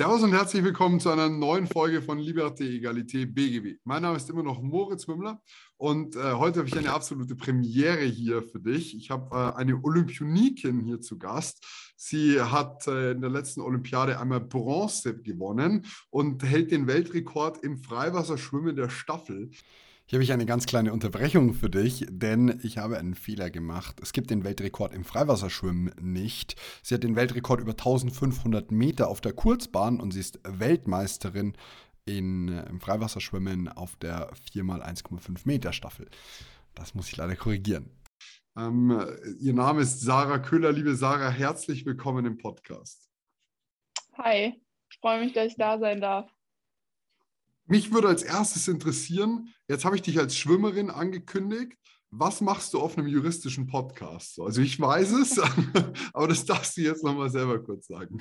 Servus und herzlich willkommen zu einer neuen Folge von Liberté, Egalité, BGB. Mein Name ist immer noch Moritz Mümmler und äh, heute habe ich eine absolute Premiere hier für dich. Ich habe äh, eine Olympionikin hier zu Gast. Sie hat äh, in der letzten Olympiade einmal Bronze gewonnen und hält den Weltrekord im Freiwasserschwimmen der Staffel. Hier habe ich eine ganz kleine Unterbrechung für dich, denn ich habe einen Fehler gemacht. Es gibt den Weltrekord im Freiwasserschwimmen nicht. Sie hat den Weltrekord über 1500 Meter auf der Kurzbahn und sie ist Weltmeisterin in, äh, im Freiwasserschwimmen auf der 4x1,5 Meter Staffel. Das muss ich leider korrigieren. Ähm, ihr Name ist Sarah Köhler. Liebe Sarah, herzlich willkommen im Podcast. Hi, ich freue mich, dass ich da sein darf. Mich würde als erstes interessieren, jetzt habe ich dich als Schwimmerin angekündigt. Was machst du auf einem juristischen Podcast? Also ich weiß es, aber das darfst du jetzt nochmal selber kurz sagen.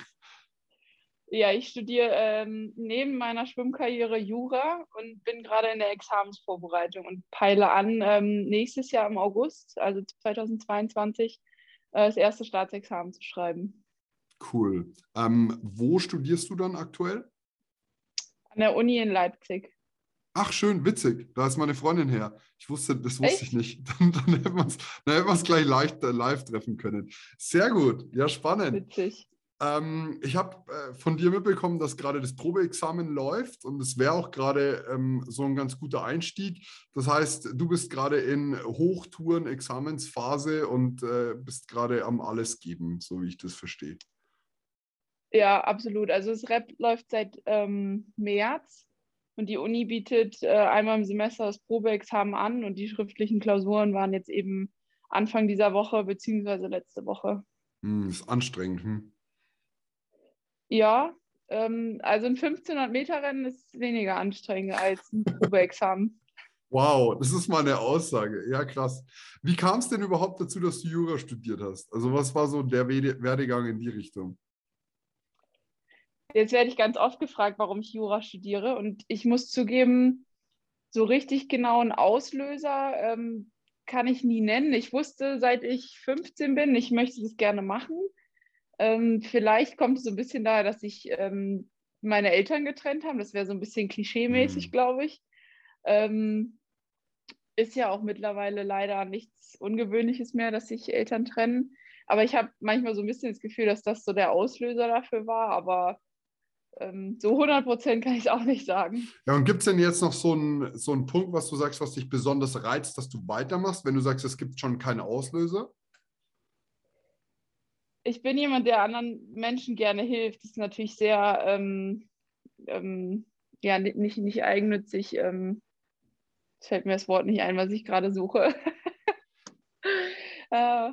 Ja, ich studiere ähm, neben meiner Schwimmkarriere Jura und bin gerade in der Examensvorbereitung und peile an, ähm, nächstes Jahr im August, also 2022, äh, das erste Staatsexamen zu schreiben. Cool. Ähm, wo studierst du dann aktuell? An der Uni in Leipzig. Ach, schön, witzig. Da ist meine Freundin her. Ich wusste, das wusste Echt? ich nicht. Dann, dann hätten wir es gleich leicht äh, live treffen können. Sehr gut. Ja, spannend. Witzig. Ähm, ich habe äh, von dir mitbekommen, dass gerade das Probeexamen läuft und es wäre auch gerade ähm, so ein ganz guter Einstieg. Das heißt, du bist gerade in Hochtouren, Examensphase und äh, bist gerade am Alles geben, so wie ich das verstehe. Ja, absolut. Also das Rep läuft seit ähm, März und die Uni bietet äh, einmal im Semester das Probeexamen an und die schriftlichen Klausuren waren jetzt eben Anfang dieser Woche beziehungsweise letzte Woche. Hm, ist anstrengend. Hm? Ja, ähm, also ein 1500 Meter Rennen ist weniger anstrengend als ein Probeexamen. Wow, das ist mal eine Aussage. Ja, krass. Wie kam es denn überhaupt dazu, dass du Jura studiert hast? Also was war so der Werdegang in die Richtung? Jetzt werde ich ganz oft gefragt, warum ich Jura studiere. Und ich muss zugeben, so richtig genauen Auslöser ähm, kann ich nie nennen. Ich wusste, seit ich 15 bin, ich möchte das gerne machen. Ähm, vielleicht kommt es so ein bisschen daher, dass sich ähm, meine Eltern getrennt haben. Das wäre so ein bisschen klischeemäßig, mhm. glaube ich. Ähm, ist ja auch mittlerweile leider nichts Ungewöhnliches mehr, dass sich Eltern trennen. Aber ich habe manchmal so ein bisschen das Gefühl, dass das so der Auslöser dafür war. Aber so 100 Prozent kann ich es auch nicht sagen. Ja, und gibt es denn jetzt noch so einen, so einen Punkt, was du sagst, was dich besonders reizt, dass du weitermachst, wenn du sagst, es gibt schon keine Auslöser? Ich bin jemand, der anderen Menschen gerne hilft. Das ist natürlich sehr, ähm, ähm, ja, nicht, nicht eigennützig. Ähm, fällt mir das Wort nicht ein, was ich gerade suche. äh,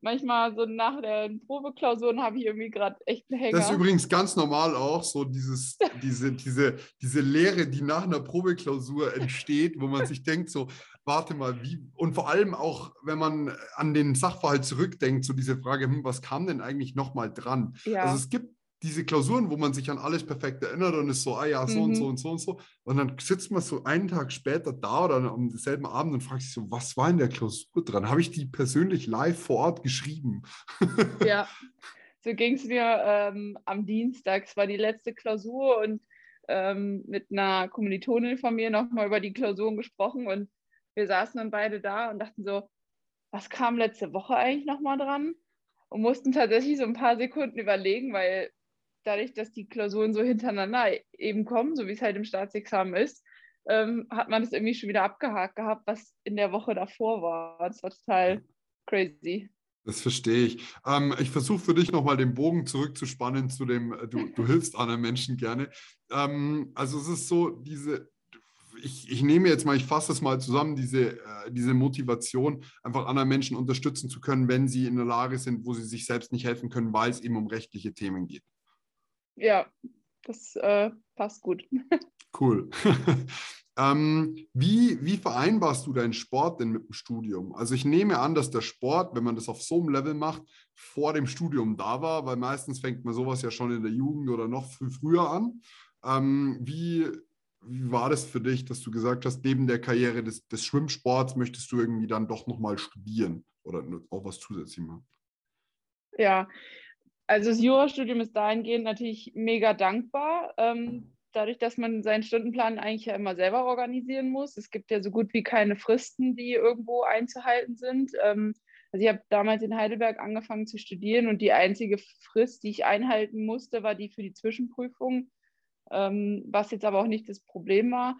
manchmal so nach den Probeklausuren habe ich irgendwie gerade echt einen Hänger. Das ist übrigens ganz normal auch, so dieses, diese, diese, diese Lehre, die nach einer Probeklausur entsteht, wo man sich denkt, so, warte mal, wie, und vor allem auch, wenn man an den Sachverhalt zurückdenkt, so diese Frage, hm, was kam denn eigentlich nochmal dran? Ja. Also es gibt diese Klausuren, wo man sich an alles perfekt erinnert und ist so, ah ja, so mhm. und so und so und so. Und dann sitzt man so einen Tag später da oder am selben Abend und fragt sich so, was war in der Klausur dran? Habe ich die persönlich live vor Ort geschrieben? Ja, so ging es mir ähm, am Dienstag. Es war die letzte Klausur und ähm, mit einer Kommilitonin von mir nochmal über die Klausuren gesprochen und wir saßen dann beide da und dachten so, was kam letzte Woche eigentlich nochmal dran? Und mussten tatsächlich so ein paar Sekunden überlegen, weil dadurch, dass die Klausuren so hintereinander eben kommen, so wie es halt im Staatsexamen ist, ähm, hat man das irgendwie schon wieder abgehakt gehabt, was in der Woche davor war. Das war total crazy. Das verstehe ich. Ähm, ich versuche für dich nochmal den Bogen zurückzuspannen zu dem, äh, du, du hilfst anderen Menschen gerne. Ähm, also es ist so, diese, ich, ich, nehme jetzt mal, ich fasse es mal zusammen, diese, äh, diese Motivation, einfach anderen Menschen unterstützen zu können, wenn sie in der Lage sind, wo sie sich selbst nicht helfen können, weil es eben um rechtliche Themen geht. Ja, das äh, passt gut. Cool. Ähm, wie, wie vereinbarst du deinen Sport denn mit dem Studium? Also ich nehme an, dass der Sport, wenn man das auf so einem Level macht, vor dem Studium da war, weil meistens fängt man sowas ja schon in der Jugend oder noch viel früher an. Ähm, wie, wie war das für dich, dass du gesagt hast, neben der Karriere des, des Schwimmsports möchtest du irgendwie dann doch nochmal studieren oder auch was zusätzlich machen? Ja, also das Jurastudium ist dahingehend natürlich mega dankbar. Ähm, dadurch, dass man seinen Stundenplan eigentlich ja immer selber organisieren muss. Es gibt ja so gut wie keine Fristen, die irgendwo einzuhalten sind. Ähm, also ich habe damals in Heidelberg angefangen zu studieren und die einzige Frist, die ich einhalten musste, war die für die Zwischenprüfung, ähm, was jetzt aber auch nicht das Problem war.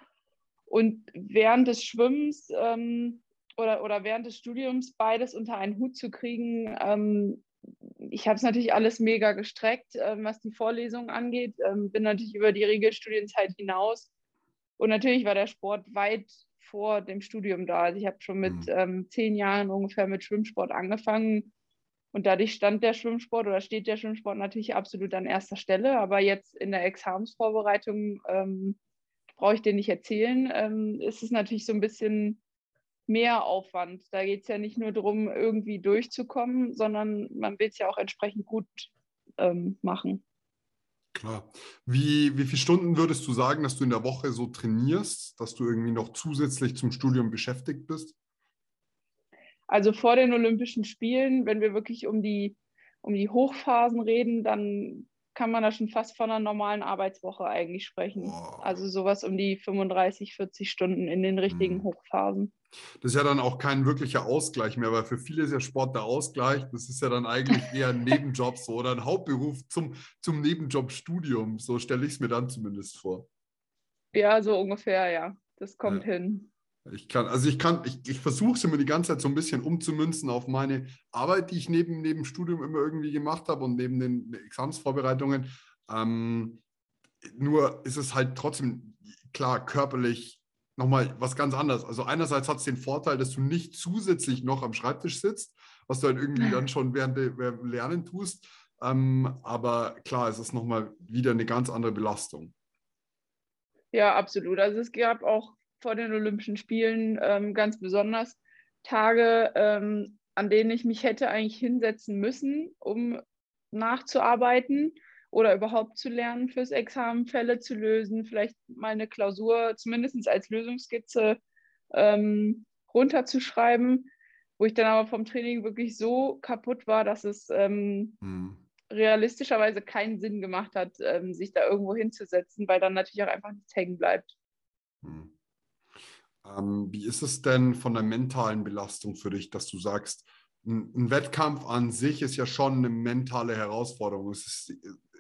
Und während des Schwimmens ähm, oder, oder während des Studiums beides unter einen Hut zu kriegen, ähm, ich habe es natürlich alles mega gestreckt, ähm, was die Vorlesungen angeht. Ähm, bin natürlich über die Regelstudienzeit hinaus. Und natürlich war der Sport weit vor dem Studium da. Also ich habe schon mit mhm. ähm, zehn Jahren ungefähr mit Schwimmsport angefangen. Und dadurch stand der Schwimmsport oder steht der Schwimmsport natürlich absolut an erster Stelle. Aber jetzt in der Examensvorbereitung ähm, brauche ich dir nicht erzählen. Ähm, ist es natürlich so ein bisschen mehr Aufwand. Da geht es ja nicht nur darum, irgendwie durchzukommen, sondern man will es ja auch entsprechend gut ähm, machen. Klar. Wie, wie viele Stunden würdest du sagen, dass du in der Woche so trainierst, dass du irgendwie noch zusätzlich zum Studium beschäftigt bist? Also vor den Olympischen Spielen, wenn wir wirklich um die, um die Hochphasen reden, dann kann man da schon fast von einer normalen Arbeitswoche eigentlich sprechen. Wow. Also sowas um die 35, 40 Stunden in den richtigen hm. Hochphasen. Das ist ja dann auch kein wirklicher Ausgleich mehr, weil für viele ist ja Sport der Ausgleich. Das ist ja dann eigentlich eher ein Nebenjob so oder ein Hauptberuf zum, zum Nebenjobstudium. So stelle ich es mir dann zumindest vor. Ja, so ungefähr, ja. Das kommt ja. hin. Ich kann, also ich kann, ich, ich versuche es immer die ganze Zeit so ein bisschen umzumünzen auf meine Arbeit, die ich neben, neben Studium immer irgendwie gemacht habe und neben den Examsvorbereitungen. Ähm, nur ist es halt trotzdem klar körperlich nochmal was ganz anderes. Also einerseits hat es den Vorteil, dass du nicht zusätzlich noch am Schreibtisch sitzt, was du halt irgendwie dann schon während dem Lernen tust. Ähm, aber klar, es ist nochmal wieder eine ganz andere Belastung. Ja, absolut. Also es gab auch vor den Olympischen Spielen ähm, ganz besonders Tage, ähm, an denen ich mich hätte eigentlich hinsetzen müssen, um nachzuarbeiten oder überhaupt zu lernen, fürs Examen Fälle zu lösen, vielleicht mal eine Klausur zumindest als Lösungsskizze ähm, runterzuschreiben, wo ich dann aber vom Training wirklich so kaputt war, dass es ähm, hm. realistischerweise keinen Sinn gemacht hat, ähm, sich da irgendwo hinzusetzen, weil dann natürlich auch einfach nichts hängen bleibt. Hm. Ähm, wie ist es denn von der mentalen Belastung für dich, dass du sagst, ein, ein Wettkampf an sich ist ja schon eine mentale Herausforderung. Es ist,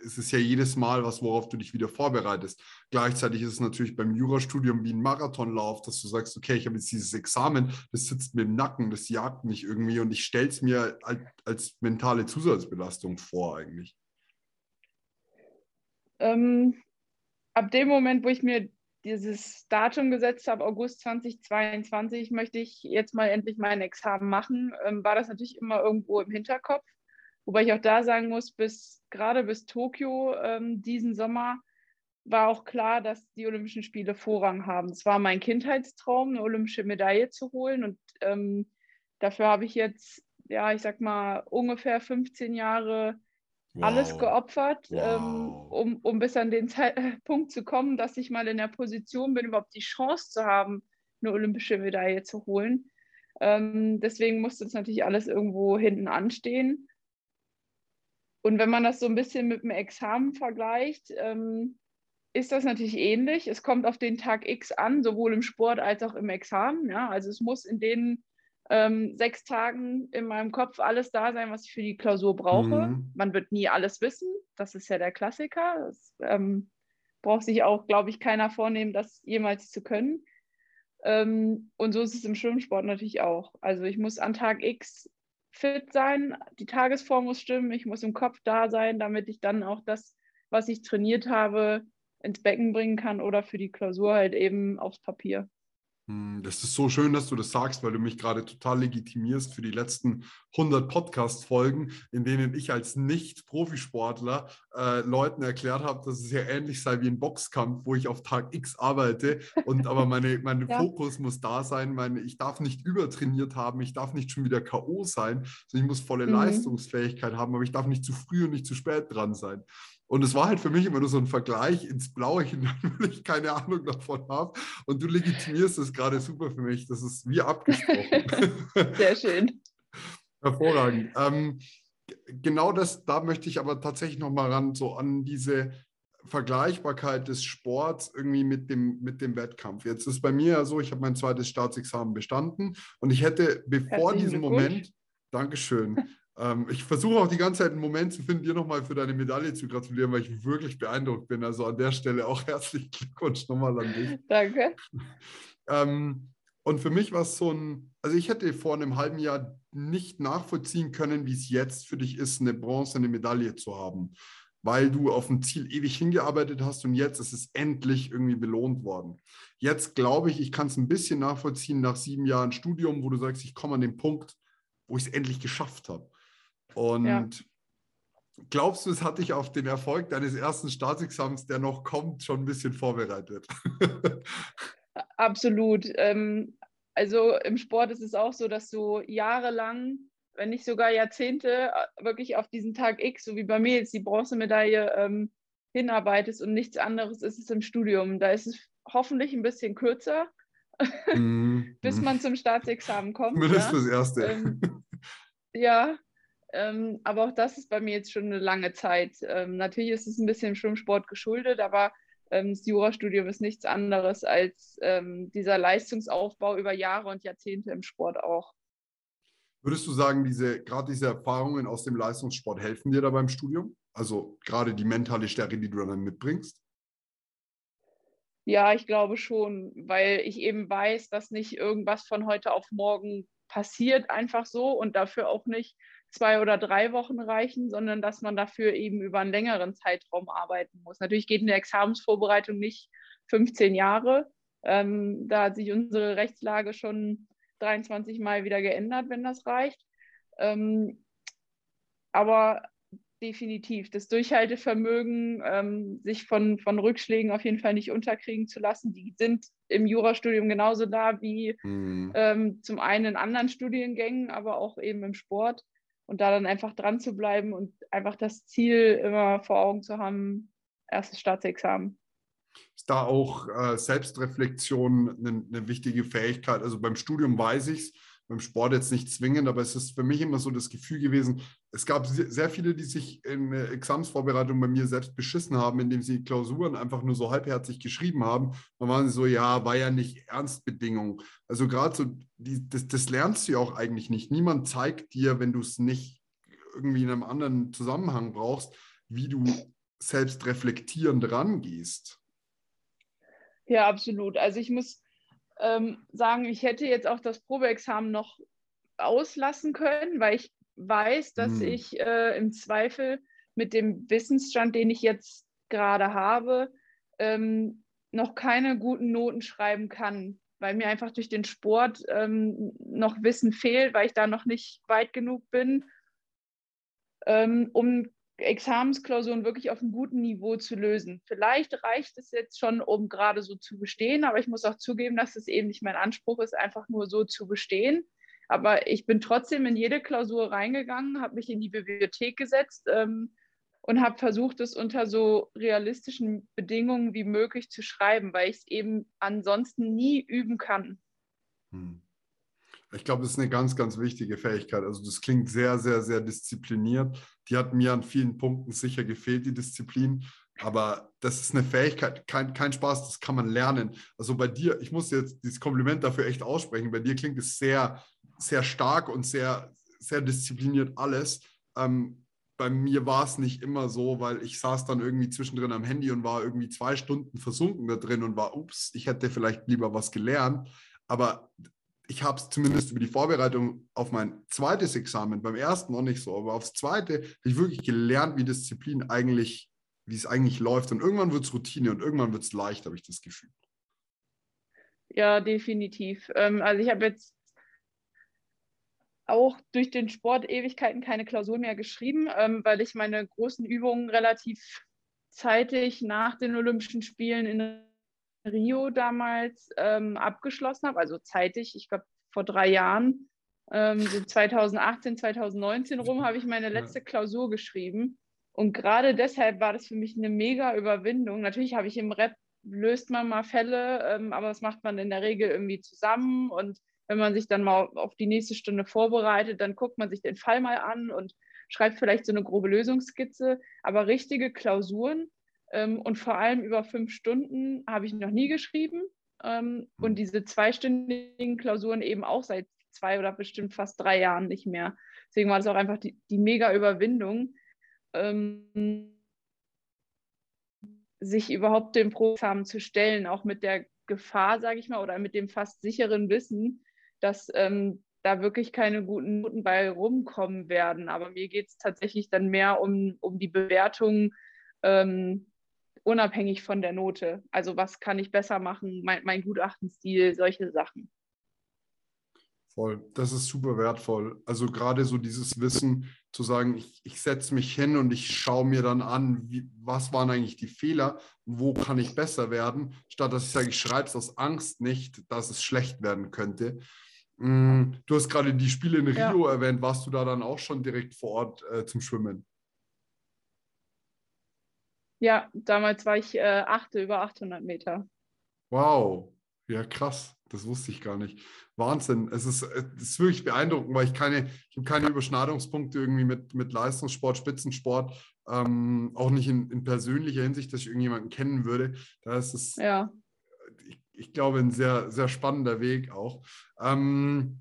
es ist ja jedes Mal was, worauf du dich wieder vorbereitest. Gleichzeitig ist es natürlich beim Jurastudium wie ein Marathonlauf, dass du sagst, okay, ich habe jetzt dieses Examen, das sitzt mir im Nacken, das jagt mich irgendwie und ich stelle es mir als, als, mentale Zusatzbelastung vor eigentlich. Ähm, ab dem Moment, wo ich mir dieses Datum gesetzt habe, August 2022, möchte ich jetzt mal endlich mein Examen machen, ähm, war das natürlich immer irgendwo im Hinterkopf. Wobei ich auch da sagen muss, bis gerade bis Tokio ähm, diesen Sommer war auch klar, dass die Olympischen Spiele Vorrang haben. Es war mein Kindheitstraum, eine olympische Medaille zu holen. Und ähm, dafür habe ich jetzt, ja, ich sag mal, ungefähr 15 Jahre wow. alles geopfert, wow. ähm, um, um bis an den Zeitpunkt zu kommen, dass ich mal in der Position bin, überhaupt die Chance zu haben, eine olympische Medaille zu holen. Ähm, deswegen musste es natürlich alles irgendwo hinten anstehen. Und wenn man das so ein bisschen mit dem Examen vergleicht, ähm, ist das natürlich ähnlich. Es kommt auf den Tag X an, sowohl im Sport als auch im Examen. Ja? Also es muss in den ähm, sechs Tagen in meinem Kopf alles da sein, was ich für die Klausur brauche. Mhm. Man wird nie alles wissen. Das ist ja der Klassiker. Das ähm, braucht sich auch, glaube ich, keiner vornehmen, das jemals zu können. Ähm, und so ist es im Schwimmsport natürlich auch. Also ich muss an Tag X fit sein, die Tagesform muss stimmen, ich muss im Kopf da sein, damit ich dann auch das, was ich trainiert habe, ins Becken bringen kann oder für die Klausur halt eben aufs Papier. Hm, das ist so schön, dass du das sagst, weil du mich gerade total legitimierst für die letzten 100 Podcast-Folgen, in denen ich als Nicht-Profisportler äh, Leuten erklärt habe, dass es ja ähnlich sei wie ein Boxkampf, wo ich auf Tag X arbeite und aber meine, mein ja. Fokus muss da sein. Meine, ich darf nicht übertrainiert haben, ich darf nicht schon wieder K.O. sein, sondern ich muss volle mhm. Leistungsfähigkeit haben, aber ich darf nicht zu früh und nicht zu spät dran sein. Und es war halt für mich immer nur so ein Vergleich ins Blaue hinein, weil ich keine Ahnung davon habe. Und du legitimierst es gerade super für mich. Das ist wie abgesprochen. Sehr schön. Hervorragend. Ähm, genau das, da möchte ich aber tatsächlich nochmal ran, so an diese Vergleichbarkeit des Sports irgendwie mit dem, mit dem Wettkampf. Jetzt ist bei mir ja so, ich habe mein zweites Staatsexamen bestanden und ich hätte bevor diesem Moment, Dankeschön, ähm, ich versuche auch die ganze Zeit einen Moment zu finden, dir nochmal für deine Medaille zu gratulieren, weil ich wirklich beeindruckt bin. Also an der Stelle auch herzlichen Glückwunsch nochmal an dich. Danke. Ähm, und für mich war es so ein, also ich hätte vor einem halben Jahr nicht nachvollziehen können, wie es jetzt für dich ist, eine bronzene Medaille zu haben, weil du auf ein Ziel ewig hingearbeitet hast und jetzt ist es endlich irgendwie belohnt worden. Jetzt glaube ich, ich kann es ein bisschen nachvollziehen nach sieben Jahren Studium, wo du sagst, ich komme an den Punkt, wo ich es endlich geschafft habe. Und ja. glaubst du, es hat dich auf den Erfolg deines ersten Staatsexamens, der noch kommt, schon ein bisschen vorbereitet? Absolut. Ähm, also im Sport ist es auch so, dass du jahrelang, wenn nicht sogar Jahrzehnte, äh, wirklich auf diesen Tag X, so wie bei mir jetzt die Bronzemedaille, ähm, hinarbeitest und nichts anderes ist es im Studium. Da ist es hoffentlich ein bisschen kürzer, mm, bis man zum Staatsexamen kommt. Zumindest ja? das Erste. Ähm, ja, ähm, aber auch das ist bei mir jetzt schon eine lange Zeit. Ähm, natürlich ist es ein bisschen im Schwimmsport geschuldet, aber ähm, das Jurastudium ist nichts anderes als ähm, dieser Leistungsaufbau über Jahre und Jahrzehnte im Sport auch. Würdest du sagen, diese, gerade diese Erfahrungen aus dem Leistungssport helfen dir da beim Studium? Also gerade die mentale Stärke, die du dann mitbringst? Ja, ich glaube schon, weil ich eben weiß, dass nicht irgendwas von heute auf morgen passiert einfach so und dafür auch nicht zwei oder drei Wochen reichen, sondern dass man dafür eben über einen längeren Zeitraum arbeiten muss. Natürlich geht eine Examensvorbereitung nicht 15 Jahre. Ähm, da hat sich unsere Rechtslage schon 23 Mal wieder geändert, wenn das reicht. Ähm, aber definitiv das Durchhaltevermögen, ähm, sich von, von Rückschlägen auf jeden Fall nicht unterkriegen zu lassen, die sind im Jurastudium genauso da wie mhm. ähm, zum einen in anderen Studiengängen, aber auch eben im Sport und da dann einfach dran zu bleiben und einfach das Ziel immer vor Augen zu haben, erstes Staatsexamen. Ist da auch äh, Selbstreflexion eine, eine, wichtige Fähigkeit? Also beim Studium weiß ich es, beim Sport jetzt nicht zwingend, aber es ist für mich immer so das Gefühl gewesen, es gab sehr viele, die sich in Examsvorbereitung bei mir selbst beschissen haben, indem sie Klausuren einfach nur so halbherzig geschrieben haben. Dann waren sie so, ja, war ja nicht Ernstbedingung. Also gerade so, die, das, das lernst du ja auch eigentlich nicht. Niemand zeigt dir, wenn du es nicht irgendwie in einem anderen Zusammenhang brauchst, wie du selbst reflektierend rangehst. Ja, absolut. Also ich muss ähm, sagen, ich hätte jetzt auch das Probeexamen noch auslassen können, weil ich weiß, dass hm. ich äh, im Zweifel mit dem Wissensstand, den ich jetzt gerade habe, ähm, noch keine guten Noten schreiben kann, weil mir einfach durch den Sport ähm, noch Wissen fehlt, weil ich da noch nicht weit genug bin, ähm, um Examensklausuren wirklich auf einem guten Niveau zu lösen. Vielleicht reicht es jetzt schon, um gerade so zu bestehen, aber ich muss auch zugeben, dass es eben nicht mein Anspruch ist, einfach nur so zu bestehen. Aber ich bin trotzdem in jede Klausur reingegangen, habe mich in die Bibliothek gesetzt ähm, und habe versucht, es unter so realistischen Bedingungen wie möglich zu schreiben, weil ich es eben ansonsten nie üben kann. Hm. Ich glaube, das ist eine ganz, ganz wichtige Fähigkeit. Also das klingt sehr, sehr, sehr diszipliniert. Die hat mir an vielen Punkten sicher gefehlt, die Disziplin. Aber das ist eine Fähigkeit, kein, kein Spaß, das kann man lernen. Also bei dir, ich muss jetzt dieses Kompliment dafür echt aussprechen, bei dir klingt es sehr, sehr stark und sehr, sehr diszipliniert alles. Ähm, bei mir war es nicht immer so, weil ich saß dann irgendwie zwischendrin am Handy und war irgendwie zwei Stunden versunken da drin und war, ups, ich hätte vielleicht lieber was gelernt. Aber ich habe es zumindest über die Vorbereitung auf mein zweites Examen, beim ersten noch nicht so, aber aufs zweite habe ich wirklich gelernt, wie Disziplin eigentlich, wie es eigentlich läuft. Und irgendwann wird es Routine und irgendwann wird es leicht, habe ich das Gefühl. Ja, definitiv. Ähm, also ich habe jetzt auch durch den Sport Ewigkeiten keine Klausur mehr geschrieben, ähm, weil ich meine großen Übungen relativ zeitig nach den Olympischen Spielen in Rio damals ähm, abgeschlossen habe. Also zeitig, ich glaube vor drei Jahren, ähm, so 2018, 2019 rum, habe ich meine letzte Klausur geschrieben. Und gerade deshalb war das für mich eine mega Überwindung. Natürlich habe ich im Rap löst man mal Fälle, ähm, aber das macht man in der Regel irgendwie zusammen und wenn man sich dann mal auf die nächste Stunde vorbereitet, dann guckt man sich den Fall mal an und schreibt vielleicht so eine grobe Lösungsskizze. Aber richtige Klausuren und vor allem über fünf Stunden habe ich noch nie geschrieben. Ähm, und diese zweistündigen Klausuren eben auch seit zwei oder bestimmt fast drei Jahren nicht mehr. Deswegen war das auch einfach die, die mega Überwindung, ähm, sich überhaupt dem Programm zu stellen, auch mit der Gefahr, sage ich mal, oder mit dem fast sicheren Wissen, dass ähm, da wirklich keine guten Noten bei rumkommen werden. Aber mir geht es tatsächlich dann mehr um, um die Bewertung ähm, unabhängig von der Note. Also was kann ich besser machen, mein, mein Gutachtenstil, solche Sachen. Voll, das ist super wertvoll. Also gerade so dieses Wissen zu sagen, ich, ich setze mich hin und ich schaue mir dann an, wie, was waren eigentlich die Fehler und wo kann ich besser werden, statt dass ich sage, ich schreibe es aus Angst nicht, dass es schlecht werden könnte. Mm, du hast gerade die Spiele in Rio ja. erwähnt. Warst du da dann auch schon direkt vor Ort äh, zum Schwimmen? Ja, damals war ich äh, achte über 800 Meter. Wow, ja krass. Das wusste ich gar nicht. Wahnsinn. Es ist, es ist wirklich beeindruckend, weil ich keine, ich habe keine Überschneidungspunkte irgendwie mit, mit Leistungssport, Spitzensport, ähm, auch nicht in, in persönlicher Hinsicht, dass ich irgendjemanden kennen würde. Da ist es ja ich glaube, ein sehr, sehr spannender Weg auch. Ähm,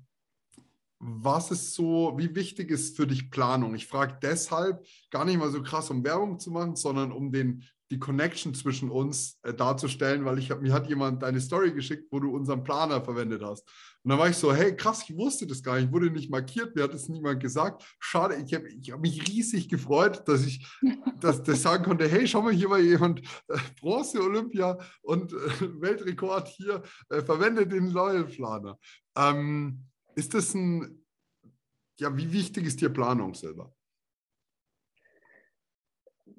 was ist so, wie wichtig ist für dich Planung? Ich frage deshalb gar nicht mal so krass, um Werbung zu machen, sondern um den, die Connection zwischen uns äh, darzustellen, weil ich hab, mir hat jemand deine Story geschickt, wo du unseren Planer verwendet hast. Und dann war ich so, hey, krass, ich wusste das gar nicht, wurde nicht markiert, mir hat es niemand gesagt. Schade, ich habe ich hab mich riesig gefreut, dass ich das, das sagen konnte, hey, schau mal, hier war jemand, äh, Bronze Olympia und äh, Weltrekord hier, äh, verwendet den Loyal Planer. Ähm, ist das ein, ja, wie wichtig ist dir Planung selber?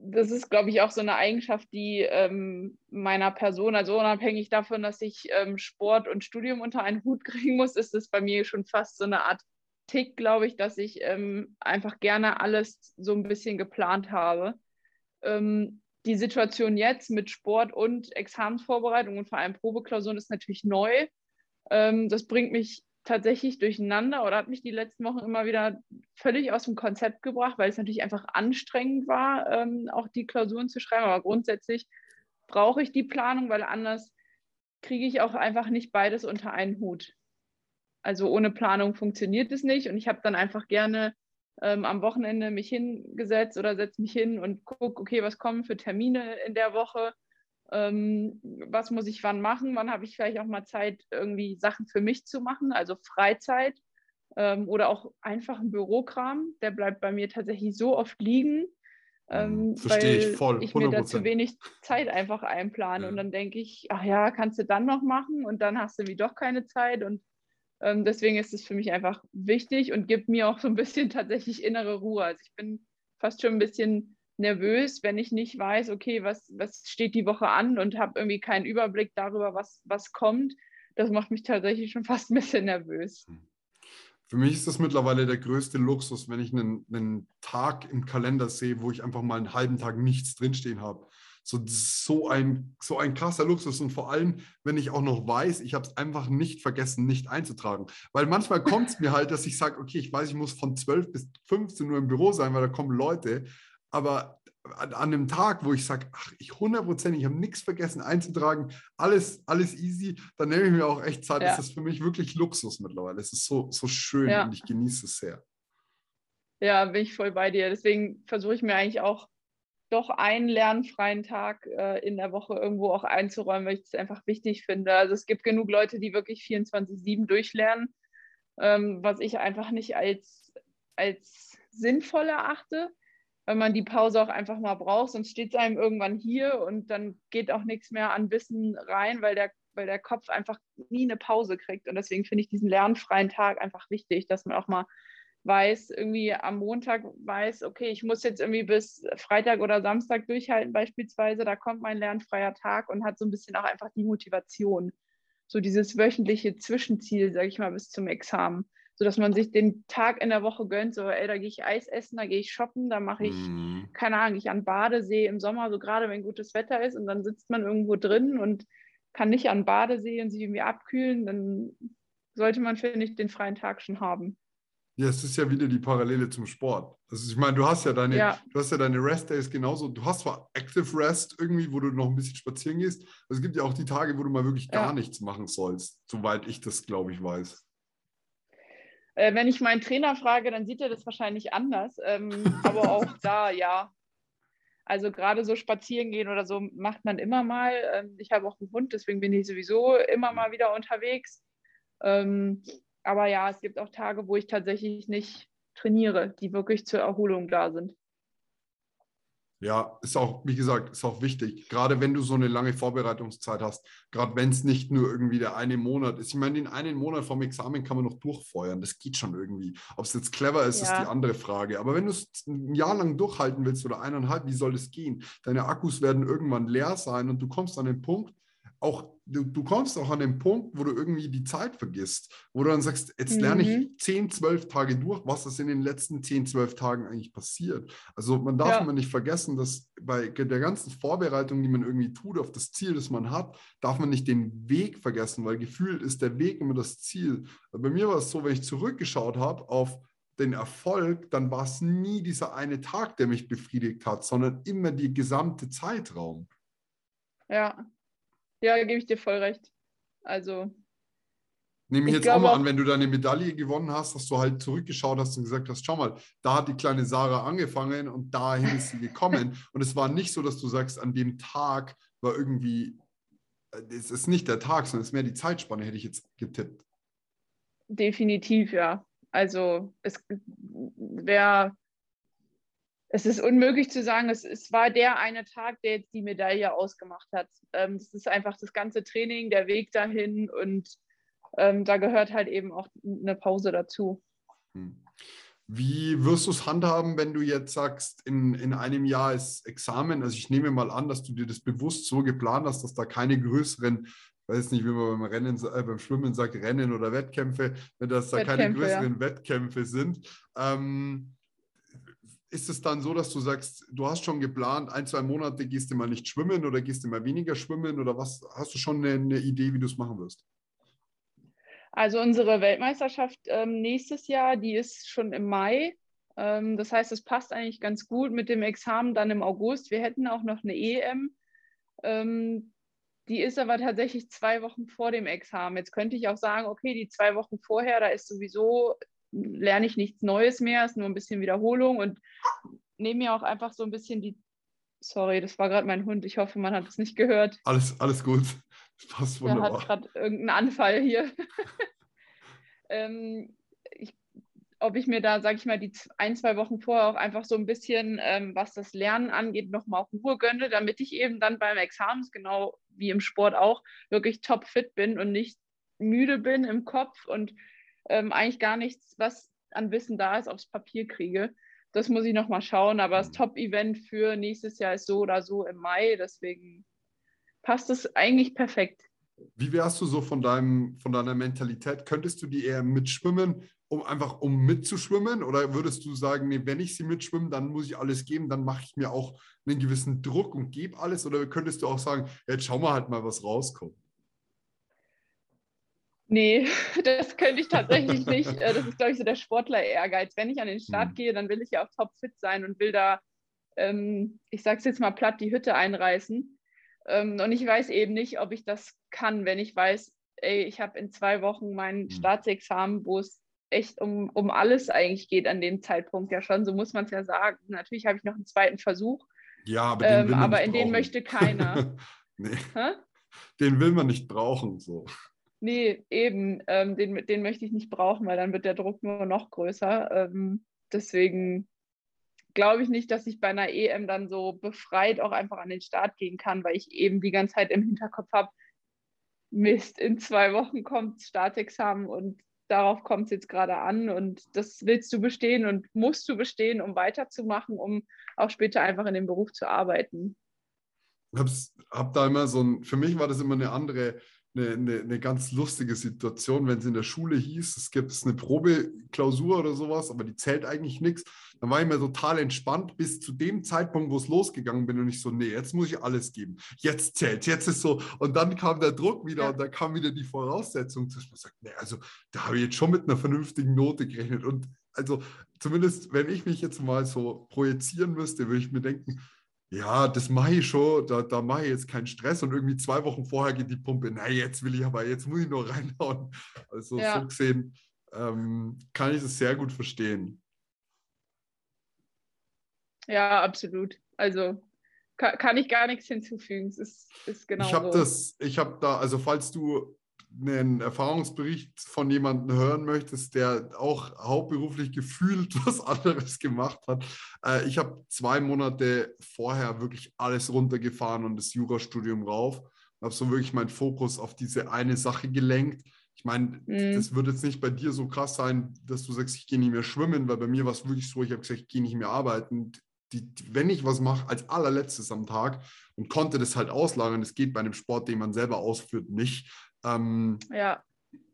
das ist, glaube ich, auch so eine Eigenschaft, die ähm, meiner Person, also unabhängig davon, dass ich ähm, Sport und Studium unter einen Hut kriegen muss, ist es bei mir schon fast so eine Art Tick, glaube ich, dass ich ähm, einfach gerne alles so ein bisschen geplant habe. Ähm, die Situation jetzt mit Sport und Examensvorbereitung und vor allem Probeklausuren ist natürlich neu. Ähm, das bringt mich tatsächlich durcheinander oder hat mich die letzten Wochen immer wieder völlig aus dem Konzept gebracht, weil es natürlich einfach anstrengend war, ähm, auch die Klausuren zu schreiben. Aber grundsätzlich brauche ich die Planung, weil anders kriege ich auch einfach nicht beides unter einen Hut. Also ohne Planung funktioniert es nicht und ich habe dann einfach gerne ähm, am Wochenende mich hingesetzt oder setze mich hin und gucke, okay, was kommen für Termine in der Woche ähm, was muss ich wann machen, wann habe ich vielleicht auch mal Zeit, irgendwie Sachen für mich zu machen, also Freizeit ähm, oder auch einfach ein Bürokram, der bleibt bei mir tatsächlich so oft liegen, ähm, Verstehe ich voll. ich mir da zu wenig Zeit einfach einplane ja. und dann denke ich, ach ja, kannst du dann noch machen und dann hast du wie doch keine Zeit und ähm, deswegen ist es für mich einfach wichtig und gibt mir auch so ein bisschen tatsächlich innere Ruhe. Also ich bin fast schon ein bisschen nervös, wenn ich nicht weiß, okay, was, was steht die Woche an und habe irgendwie keinen Überblick darüber, was, was kommt. Das macht mich tatsächlich schon fast ein bisschen nervös. Hm. Für mich ist das mittlerweile der größte Luxus, wenn ich einen, einen Tag im Kalender sehe, wo ich einfach mal einen halben Tag nichts drinstehen habe. So, so, ein, so ein krasser Luxus. Und vor allem, wenn ich auch noch weiß, ich habe es einfach nicht vergessen, nicht einzutragen. Weil manchmal kommt es mir halt, dass ich sage, okay, ich weiß, ich muss von 12 bis 15 Uhr im Büro sein, weil da kommen Leute. Aber an, an einem Tag, wo ich sage, ach, ich 100%, ich habe nichts vergessen einzutragen, alles, alles easy, dann nehme ich mir auch echt Zeit. Ja. Das ist für mich wirklich Luxus mittlerweile. Es ist so, so schön ja. und ich genieße es sehr. Ja, bin ich voll bei dir. Deswegen versuche ich mir eigentlich auch doch einen lernfreien Tag äh, in der Woche irgendwo auch einzuräumen, weil ich es einfach wichtig finde. Also es gibt genug Leute, die wirklich 24-7 durchlernen, ähm, was ich einfach nicht als, als sinnvoll erachte weil man die Pause auch einfach mal braucht, sonst steht es einem irgendwann hier und dann geht auch nichts mehr an Wissen rein, weil der weil der Kopf einfach nie eine Pause kriegt. Und deswegen finde ich diesen lernfreien Tag einfach wichtig, dass man auch mal weiß, irgendwie am Montag weiß, okay, ich muss jetzt irgendwie bis Freitag oder Samstag durchhalten beispielsweise, da kommt mein lernfreier Tag und hat so ein bisschen auch einfach die Motivation. So dieses wöchentliche Zwischenziel, sage ich mal, bis zum Examen. So dass man sich den Tag in der Woche gönnt, so, ey, da gehe ich Eis essen, da gehe ich shoppen, da mache ich, mm. keine Ahnung, ich an Badesee im Sommer, so gerade wenn gutes Wetter ist und dann sitzt man irgendwo drin und kann nicht an Badesee und sich irgendwie abkühlen, dann sollte man, finde ich, den freien Tag schon haben. Ja, es ist ja wieder die Parallele zum Sport. Also ich meine, du hast ja deine, ja. du hast ja deine Rest Days genauso. Du hast zwar Active Rest irgendwie, wo du noch ein bisschen spazieren gehst, aber es gibt ja auch die Tage, wo du mal wirklich gar ja. nichts machen sollst, soweit ich das, glaube ich, weiß. Äh, wenn ich meinen Trainer frage, dann sieht er das wahrscheinlich anders. Ähm, aber auch da, ja. Also gerade so spazieren gehen oder so macht man immer mal. Ähm, ich habe auch einen Hund, deswegen bin ich sowieso immer mal wieder unterwegs. Ähm, aber ja, es gibt auch Tage, wo ich tatsächlich nicht trainiere, die wirklich zur Erholung da sind. Ja, ist auch, wie gesagt, ist auch wichtig. Gerade wenn du so eine lange Vorbereitungszeit hast, gerade wenn es nicht nur irgendwie der eine Monat ist. Ich meine, den einen Monat vom Examen kann man noch durchfeuern. Das geht schon irgendwie. Ob es jetzt clever ist, ja. ist die andere Frage. Aber wenn du es ein Jahr lang durchhalten willst oder eineinhalb, wie soll das gehen? Deine Akkus werden irgendwann leer sein und du kommst an den Punkt, auch du, du kommst auch an den Punkt, wo du irgendwie die Zeit vergisst, wo du dann sagst, jetzt lerne ich 10, mhm. 12 Tage durch, was ist in den letzten 10, 12 Tagen eigentlich passiert. Also man darf ja. man nicht vergessen, dass bei der ganzen Vorbereitung, die man irgendwie tut auf das Ziel, das man hat, darf man nicht den Weg vergessen, weil gefühlt ist der Weg immer das Ziel. Bei mir war es so, wenn ich zurückgeschaut habe auf den Erfolg, dann war es nie dieser eine Tag, der mich befriedigt hat, sondern immer die gesamte Zeitraum. Ja, ja, gebe ich dir voll recht. Also. Nehme ich, ich jetzt auch mal an, wenn du deine Medaille gewonnen hast, dass du halt zurückgeschaut hast und gesagt hast, schau mal, da hat die kleine Sarah angefangen und dahin ist sie gekommen. und es war nicht so, dass du sagst, an dem Tag war irgendwie, äh, es ist nicht der Tag, sondern es ist mehr die Zeitspanne, hätte ich jetzt getippt. Definitiv, ja. Also es wäre es ist unmöglich zu sagen, es, es, war der eine Tag, der jetzt die Medaille ausgemacht hat. Ähm, es ist einfach das ganze Training, der Weg dahin und ähm, da gehört halt eben auch eine Pause dazu. Hm. Wie wirst du es handhaben, wenn du jetzt sagst, in, in einem Jahr ist Examen? Also ich nehme mal an, dass du dir das bewusst so geplant hast, dass da keine größeren weiß nicht, wie man beim Rennen, äh, beim Schwimmen sagt, Rennen oder Wettkämpfe, dass da Wettkämpfe, keine größeren ja. Wettkämpfe sind. Ähm, ist es dann so, dass du sagst, du hast schon geplant, ein, zwei Monate gehst du mal nicht schwimmen oder gehst du mal weniger schwimmen oder was? Hast du schon eine, eine Idee, wie du es machen wirst? Also unsere Weltmeisterschaft ähm, nächstes Jahr, die ist schon im Mai. Ähm, das heißt, es passt eigentlich ganz gut mit dem Examen dann im August. Wir hätten auch noch eine EM. Ähm, die ist aber tatsächlich zwei Wochen vor dem Examen. Jetzt könnte ich auch sagen, okay, die zwei Wochen vorher, da ist sowieso lerne ich nichts Neues mehr, ist nur ein bisschen Wiederholung und nehme mir auch einfach so ein bisschen die. Sorry, das war gerade mein Hund. Ich hoffe, man hat es nicht gehört. Alles, alles gut. Das passt wunderbar. Der hat gerade irgendeinen Anfall hier. ähm, ich, ob ich mir da, sage ich mal, die ein, zwei Wochen vorher auch einfach so ein bisschen, ähm, was das Lernen angeht, nochmal auf Ruhe gönne, damit ich eben dann beim Examen, genau wie im Sport auch, wirklich top fit bin und nicht müde bin im Kopf und ähm, eigentlich gar nichts, was an Wissen da ist, aufs Papier kriege. Das muss ich nochmal schauen, aber das mhm. Top-Event für nächstes Jahr ist so oder so im Mai, deswegen passt es eigentlich perfekt. Wie wärst du so von, deinem, von deiner Mentalität? Könntest du die eher mitschwimmen, um einfach um mitzuschwimmen? Oder würdest du sagen, nee, wenn ich sie mitschwimme, dann muss ich alles geben, dann mache ich mir auch einen gewissen Druck und gebe alles? Oder könntest du auch sagen, jetzt schauen wir halt mal, was rauskommt? Nee, das könnte ich tatsächlich nicht. Äh, das ist, glaube ich, so der Sportler-Ehrgeiz. Wenn ich an den Start mhm. gehe, dann will ich ja auch topfit sein und will da, ähm, ich sage es jetzt mal platt, die Hütte einreißen. Ähm, und ich weiß eben nicht, ob ich das kann, wenn ich weiß, ey, ich habe in zwei Wochen mein mhm. Staatsexamen, wo es echt um, um alles eigentlich geht an dem Zeitpunkt ja schon. So muss man es ja sagen. Natürlich habe ich noch einen zweiten Versuch. Ja, aber, den ähm, aber in den möchte keiner. nee. Den will man nicht brauchen. So. Nee, eben, ähm, den, den möchte ich nicht brauchen, weil dann wird der Druck nur noch größer. Ähm, deswegen glaube ich nicht, dass ich bei einer EM dann so befreit auch einfach an den Start gehen kann, weil ich eben die ganze Zeit im Hinterkopf habe, Mist, in zwei Wochen kommt Staatsexamen und darauf kommt es jetzt gerade an und das willst du bestehen und musst du bestehen, um weiterzumachen, um auch später einfach in dem Beruf zu arbeiten. Hab's, hab da immer so ein, für mich war das immer eine andere eine, eine, eine, ganz lustige Situation, wenn es in der Schule hieß, es gibt eine Probeklausur oder sowas, aber die zählt eigentlich nichts. Dann war ich mir total entspannt bis zu dem Zeitpunkt, wo es losgegangen bin und ich so, nee, jetzt muss ich alles geben. Jetzt zählt, jetzt ist so. Und dann kam der Druck wieder ja. und da kam wieder die Voraussetzung, dass man sagt, nee, also da habe ich jetzt schon mit einer vernünftigen Note gerechnet. Und also zumindest, wenn ich mich jetzt mal so projizieren müsste, würde ich mir denken, ja, das mache ich schon, da, da mache ich jetzt keinen Stress und irgendwie zwei Wochen vorher geht die Pumpe, na, jetzt will ich aber, jetzt muss ich nur reinhauen. Also ja. so gesehen ähm, kann ich das sehr gut verstehen. Ja, absolut. Also kann, kann ich gar nichts hinzufügen. Es ist, ist genau Ich habe so. das, ich habe da, also falls du einen Erfahrungsbericht von jemandem hören möchtest, der auch hauptberuflich gefühlt was anderes gemacht hat. Äh, ich habe zwei Monate vorher wirklich alles runtergefahren und das Jurastudium rauf. Habe so wirklich meinen Fokus auf diese eine Sache gelenkt. Ich meine, mhm. das wird jetzt nicht bei dir so krass sein, dass du sagst, ich gehe nicht mehr schwimmen, weil bei mir war es wirklich so, ich habe gesagt, ich gehe nicht mehr arbeiten. Die, die, wenn ich was mache, als allerletztes am Tag und konnte das halt auslagern, das geht bei einem Sport, den man selber ausführt, nicht. Ähm, ja.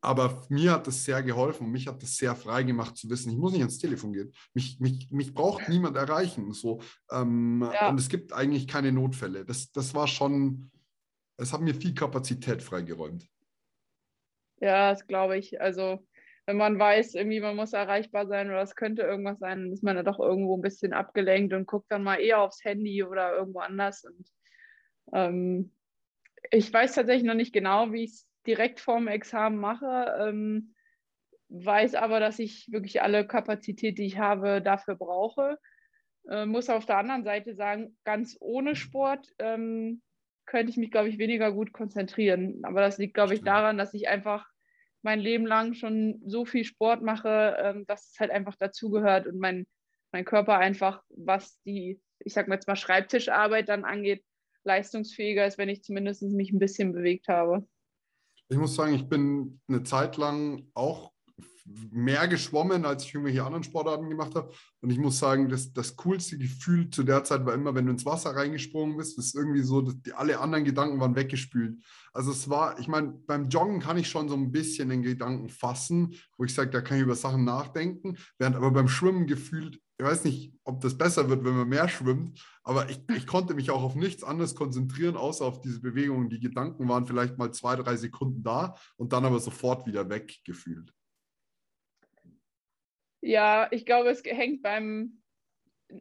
Aber mir hat das sehr geholfen und mich hat das sehr frei gemacht zu wissen, ich muss nicht ans Telefon gehen. Mich, mich, mich braucht niemand erreichen. So. Ähm, ja. Und es gibt eigentlich keine Notfälle. Das, das war schon, es hat mir viel Kapazität freigeräumt. Ja, das glaube ich. Also wenn man weiß, irgendwie man muss erreichbar sein oder es könnte irgendwas sein, dann ist man ja doch irgendwo ein bisschen abgelenkt und guckt dann mal eher aufs Handy oder irgendwo anders. Und ähm, ich weiß tatsächlich noch nicht genau, wie ich es direkt vorm Examen mache, ähm, weiß aber, dass ich wirklich alle Kapazität, die ich habe, dafür brauche. Äh, muss auf der anderen Seite sagen, ganz ohne Sport ähm, könnte ich mich, glaube ich, weniger gut konzentrieren. Aber das liegt, glaube ich, daran, dass ich einfach mein Leben lang schon so viel Sport mache, ähm, dass es halt einfach dazugehört und mein, mein Körper einfach, was die, ich sag mal jetzt mal Schreibtischarbeit dann angeht, leistungsfähiger ist, wenn ich zumindest mich ein bisschen bewegt habe. Ich muss sagen, ich bin eine Zeit lang auch mehr geschwommen, als ich irgendwelche anderen Sportarten gemacht habe. Und ich muss sagen, das, das coolste Gefühl zu der Zeit war immer, wenn du ins Wasser reingesprungen bist, ist irgendwie so, dass die, alle anderen Gedanken waren weggespült. Also es war, ich meine, beim Joggen kann ich schon so ein bisschen den Gedanken fassen, wo ich sage, da kann ich über Sachen nachdenken, während aber beim Schwimmen gefühlt ich weiß nicht, ob das besser wird, wenn man mehr schwimmt, aber ich, ich konnte mich auch auf nichts anderes konzentrieren, außer auf diese Bewegungen. Die Gedanken waren vielleicht mal zwei, drei Sekunden da und dann aber sofort wieder weggefühlt. Ja, ich glaube, es hängt beim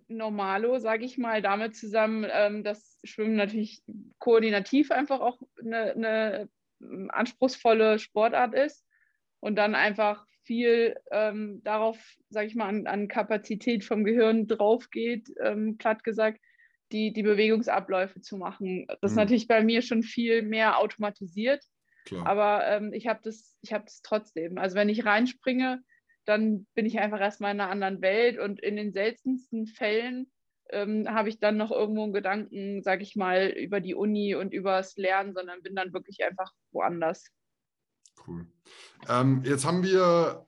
Normalo, sage ich mal, damit zusammen, ähm, dass Schwimmen natürlich koordinativ einfach auch eine, eine anspruchsvolle Sportart ist und dann einfach viel ähm, darauf, sage ich mal, an, an, Kapazität vom Gehirn drauf geht, ähm, platt gesagt, die, die Bewegungsabläufe zu machen. Das mhm. ist natürlich bei mir schon viel mehr automatisiert, Klar. aber ähm, ich habe das, hab das trotzdem. Also wenn ich reinspringe, dann bin ich einfach erstmal in einer anderen Welt und in den seltensten Fällen ähm, habe ich dann noch irgendwo einen Gedanken, sage ich mal, über die Uni und übers Lernen, sondern bin dann wirklich einfach woanders. Cool. Ähm, jetzt haben wir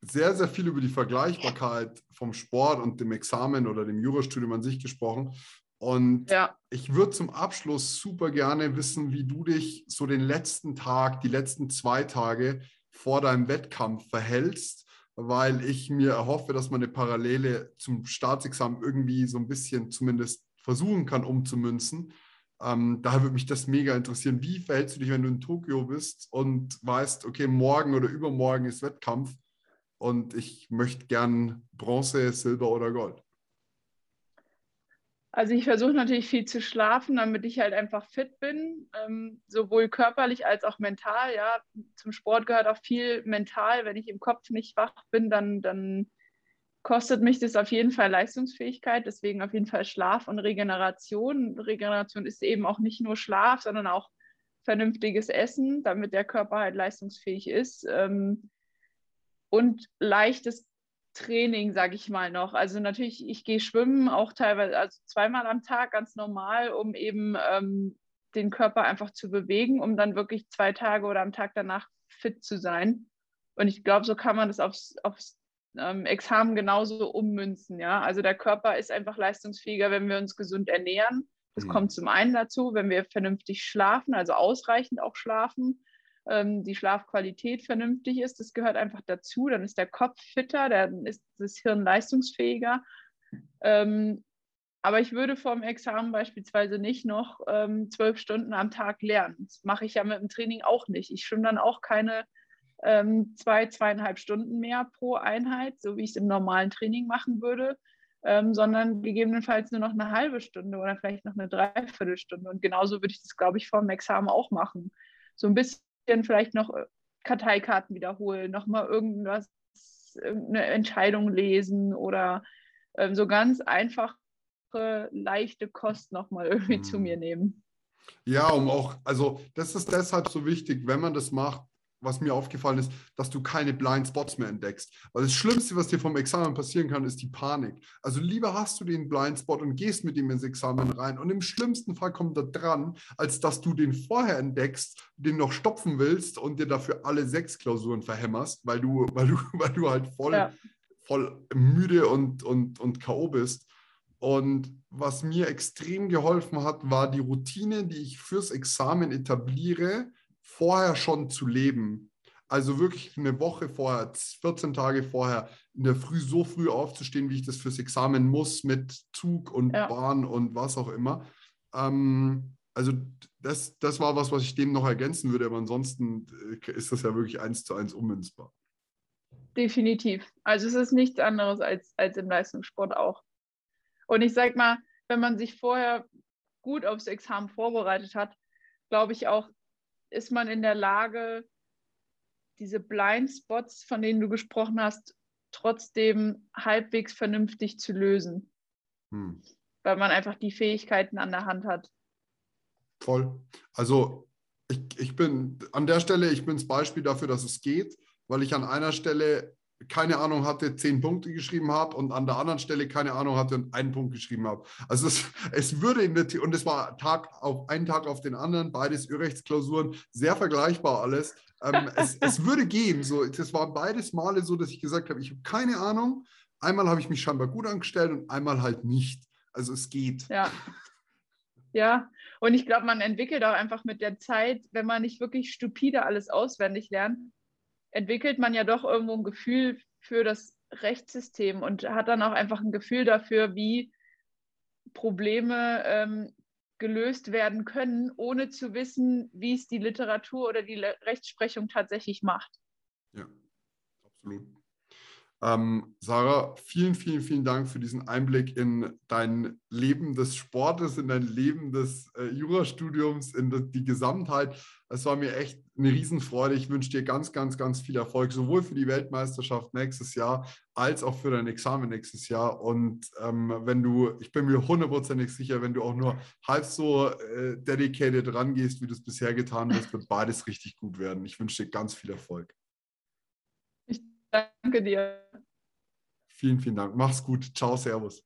sehr, sehr viel über die Vergleichbarkeit vom Sport und dem Examen oder dem Jurastudium an sich gesprochen. Und ja. ich würde zum Abschluss super gerne wissen, wie du dich so den letzten Tag, die letzten zwei Tage vor deinem Wettkampf verhältst, weil ich mir erhoffe, dass man eine Parallele zum Staatsexamen irgendwie so ein bisschen zumindest versuchen kann umzumünzen. Ähm, daher würde mich das mega interessieren. Wie verhältst du dich, wenn du in Tokio bist und weißt, okay, morgen oder übermorgen ist Wettkampf und ich möchte gern Bronze, Silber oder Gold? Also ich versuche natürlich viel zu schlafen, damit ich halt einfach fit bin, ähm, sowohl körperlich als auch mental. Ja, zum Sport gehört auch viel mental. Wenn ich im Kopf nicht wach bin, dann, dann kostet mich das auf jeden Fall Leistungsfähigkeit, deswegen auf jeden Fall Schlaf und Regeneration. Regeneration ist eben auch nicht nur Schlaf, sondern auch vernünftiges Essen, damit der Körper halt leistungsfähig ist. Ähm, und leichtes Training, sage ich mal noch. Also natürlich, ich gehe schwimmen, auch teilweise, also zweimal am Tag ganz normal, um eben ähm, den Körper einfach zu bewegen, um dann wirklich zwei Tage oder am Tag danach fit zu sein. Und ich glaube, so kann man das aufs, aufs ähm, Examen genauso ummünzen. Ja? Also der Körper ist einfach leistungsfähiger, wenn wir uns gesund ernähren. Das mhm. kommt zum einen dazu, wenn wir vernünftig schlafen, also ausreichend auch schlafen, ähm, die Schlafqualität vernünftig ist. Das gehört einfach dazu. Dann ist der Kopf fitter, dann ist das Hirn leistungsfähiger. Ähm, aber ich würde vor dem Examen beispielsweise nicht noch ähm, zwölf Stunden am Tag lernen. Das mache ich ja mit dem Training auch nicht. Ich schwimme dann auch keine ähm, zwei, zweieinhalb Stunden mehr pro Einheit, so wie ich es im normalen Training machen würde, ähm, sondern gegebenenfalls nur noch eine halbe Stunde oder vielleicht noch eine Dreiviertelstunde. Und genauso würde ich das, glaube ich, vor dem Examen auch machen. So ein bisschen vielleicht noch äh, Karteikarten wiederholen, nochmal irgendwas, irgendeine Entscheidung lesen oder ähm, so ganz einfach leichte Kost nochmal irgendwie mhm. zu mir nehmen. Ja, um auch, also das ist deshalb so wichtig, wenn man das macht, was mir aufgefallen ist, dass du keine Blind Spots mehr entdeckst. Weil das Schlimmste, was dir vom Examen passieren kann, ist die Panik. Also lieber hast du den Blind Spot und gehst mit ihm ins Examen rein. Und im schlimmsten Fall kommt er dran, als dass du den vorher entdeckst, den noch stopfen willst und dir dafür alle sechs Klausuren verhämmerst, weil du, weil du, weil du halt voll, ja. voll müde und, und, und K.O. bist. Und was mir extrem geholfen hat, war die Routine, die ich fürs Examen etabliere, vorher schon zu leben. Also wirklich eine Woche vorher, 14 Tage vorher, in der Früh so früh aufzustehen, wie ich das fürs Examen muss, mit Zug und ja. Bahn und was auch immer. Ähm, also das, das war was, was ich dem noch ergänzen würde, aber ansonsten äh, ist das ja wirklich eins zu eins ummünzbar. Definitiv. Also es ist nichts anderes als, als im Leistungssport auch. Und ich sage mal, wenn man sich vorher gut aufs Examen vorbereitet hat, glaube ich auch, ist man in der Lage, diese Blindspots, von denen du gesprochen hast, trotzdem halbwegs vernünftig zu lösen. Hm. Weil man einfach die Fähigkeiten an der Hand hat. Voll. Also ich, ich bin an der Stelle, ich bin das Beispiel dafür, dass es geht, weil ich an einer Stelle keine Ahnung hatte, zehn Punkte geschrieben habe und an der anderen Stelle keine Ahnung hatte und einen Punkt geschrieben habe. Also es, es würde in der und es war Tag auf einen Tag auf den anderen, beides Irrechtsklausuren, sehr vergleichbar alles. Ähm, es, es würde gehen. So, das waren beides Male so, dass ich gesagt habe, ich habe keine Ahnung. Einmal habe ich mich scheinbar gut angestellt und einmal halt nicht. Also es geht. Ja. Ja, und ich glaube, man entwickelt auch einfach mit der Zeit, wenn man nicht wirklich stupide alles auswendig lernt, entwickelt man ja doch irgendwo ein Gefühl für das Rechtssystem und hat dann auch einfach ein Gefühl dafür, wie Probleme ähm, gelöst werden können, ohne zu wissen, wie es die Literatur oder die Rechtsprechung tatsächlich macht. Ja, absolut. Ähm, Sarah, vielen, vielen, vielen Dank für diesen Einblick in dein Leben des Sportes, in dein Leben des äh, Jurastudiums, in die, die Gesamtheit. Es war mir echt eine Riesenfreude. Ich wünsche dir ganz, ganz, ganz viel Erfolg, sowohl für die Weltmeisterschaft nächstes Jahr als auch für dein Examen nächstes Jahr. Und ähm, wenn du, ich bin mir hundertprozentig sicher, wenn du auch nur halb so äh, dedicated rangehst, wie du es bisher getan hast, wird beides richtig gut werden. Ich wünsche dir ganz viel Erfolg. Ich danke dir. Vielen, vielen Dank. Mach's gut. Ciao, Servus.